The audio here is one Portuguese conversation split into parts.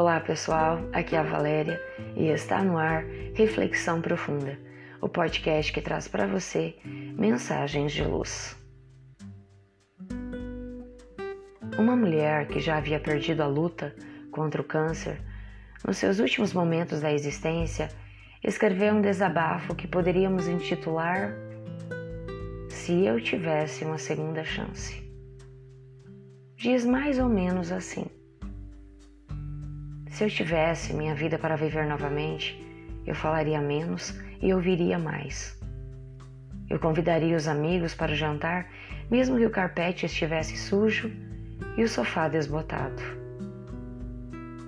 Olá pessoal, aqui é a Valéria e está no ar Reflexão Profunda, o podcast que traz para você mensagens de luz. Uma mulher que já havia perdido a luta contra o câncer, nos seus últimos momentos da existência, escreveu um desabafo que poderíamos intitular Se eu tivesse uma segunda chance. Diz mais ou menos assim. Se eu tivesse minha vida para viver novamente, eu falaria menos e ouviria mais. Eu convidaria os amigos para o jantar, mesmo que o carpete estivesse sujo e o sofá desbotado.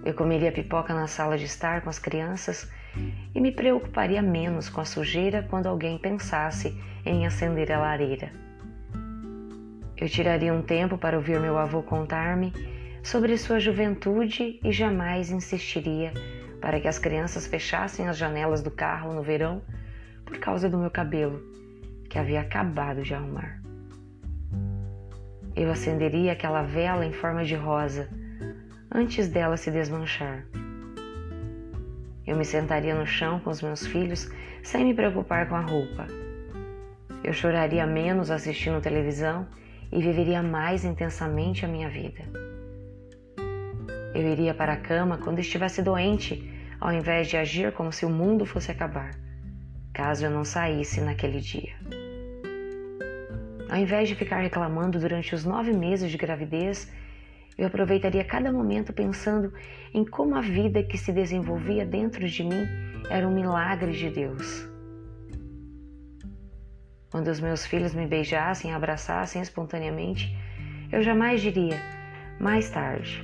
Eu comeria pipoca na sala de estar com as crianças e me preocuparia menos com a sujeira quando alguém pensasse em acender a lareira. Eu tiraria um tempo para ouvir meu avô contar-me sobre sua juventude e jamais insistiria para que as crianças fechassem as janelas do carro no verão por causa do meu cabelo, que havia acabado de arrumar. Eu acenderia aquela vela em forma de rosa antes dela se desmanchar. Eu me sentaria no chão com os meus filhos sem me preocupar com a roupa. Eu choraria menos assistindo televisão e viveria mais intensamente a minha vida. Eu iria para a cama quando estivesse doente, ao invés de agir como se o mundo fosse acabar, caso eu não saísse naquele dia. Ao invés de ficar reclamando durante os nove meses de gravidez, eu aproveitaria cada momento pensando em como a vida que se desenvolvia dentro de mim era um milagre de Deus. Quando os meus filhos me beijassem e abraçassem espontaneamente, eu jamais diria, mais tarde,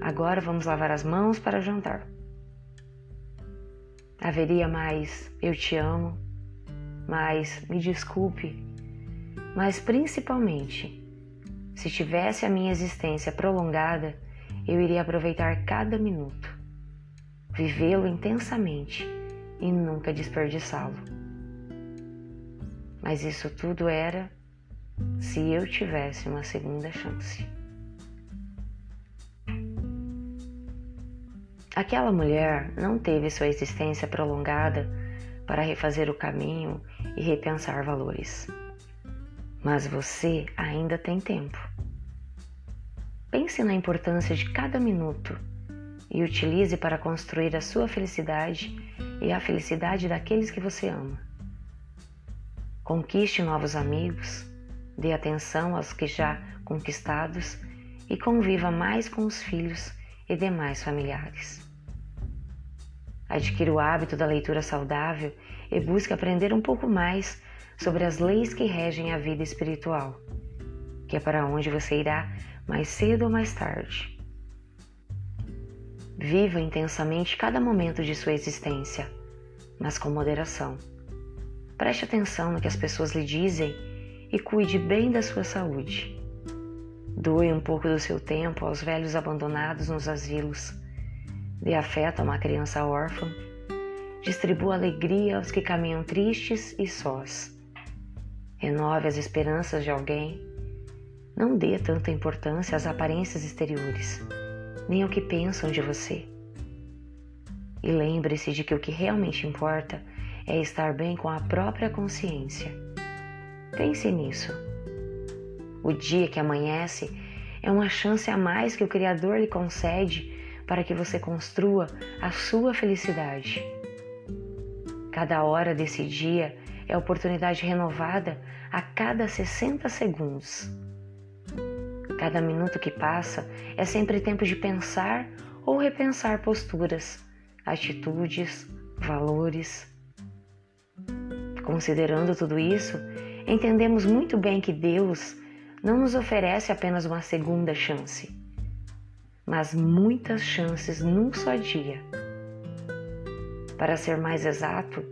Agora vamos lavar as mãos para jantar. Haveria mais eu te amo, mais me desculpe, mas principalmente, se tivesse a minha existência prolongada, eu iria aproveitar cada minuto, vivê-lo intensamente e nunca desperdiçá-lo. Mas isso tudo era se eu tivesse uma segunda chance. Aquela mulher não teve sua existência prolongada para refazer o caminho e repensar valores. Mas você ainda tem tempo. Pense na importância de cada minuto e utilize para construir a sua felicidade e a felicidade daqueles que você ama. Conquiste novos amigos, dê atenção aos que já conquistados e conviva mais com os filhos e demais familiares. Adquira o hábito da leitura saudável e busque aprender um pouco mais sobre as leis que regem a vida espiritual, que é para onde você irá mais cedo ou mais tarde. Viva intensamente cada momento de sua existência, mas com moderação. Preste atenção no que as pessoas lhe dizem e cuide bem da sua saúde. Doe um pouco do seu tempo aos velhos abandonados nos asilos Dê afeto a uma criança órfã. Distribua alegria aos que caminham tristes e sós. Renove as esperanças de alguém. Não dê tanta importância às aparências exteriores, nem ao que pensam de você. E lembre-se de que o que realmente importa é estar bem com a própria consciência. Pense nisso. O dia que amanhece é uma chance a mais que o Criador lhe concede para que você construa a sua felicidade. Cada hora desse dia é oportunidade renovada a cada 60 segundos. Cada minuto que passa é sempre tempo de pensar ou repensar posturas, atitudes, valores. Considerando tudo isso, entendemos muito bem que Deus não nos oferece apenas uma segunda chance mas muitas chances num só dia. Para ser mais exato,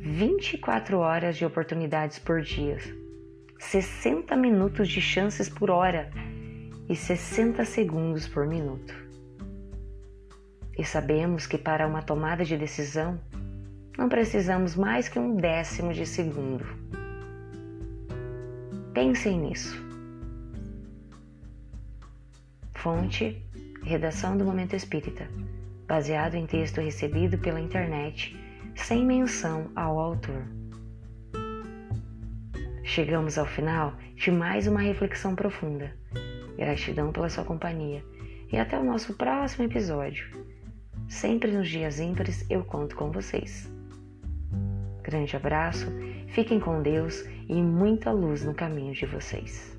24 horas de oportunidades por dia, 60 minutos de chances por hora e 60 segundos por minuto. E sabemos que para uma tomada de decisão não precisamos mais que um décimo de segundo. Pensem nisso. Fonte Redação do Momento Espírita, baseado em texto recebido pela internet, sem menção ao autor. Chegamos ao final de mais uma reflexão profunda. Gratidão pela sua companhia e até o nosso próximo episódio. Sempre nos dias ímpares eu conto com vocês. Grande abraço, fiquem com Deus e muita luz no caminho de vocês.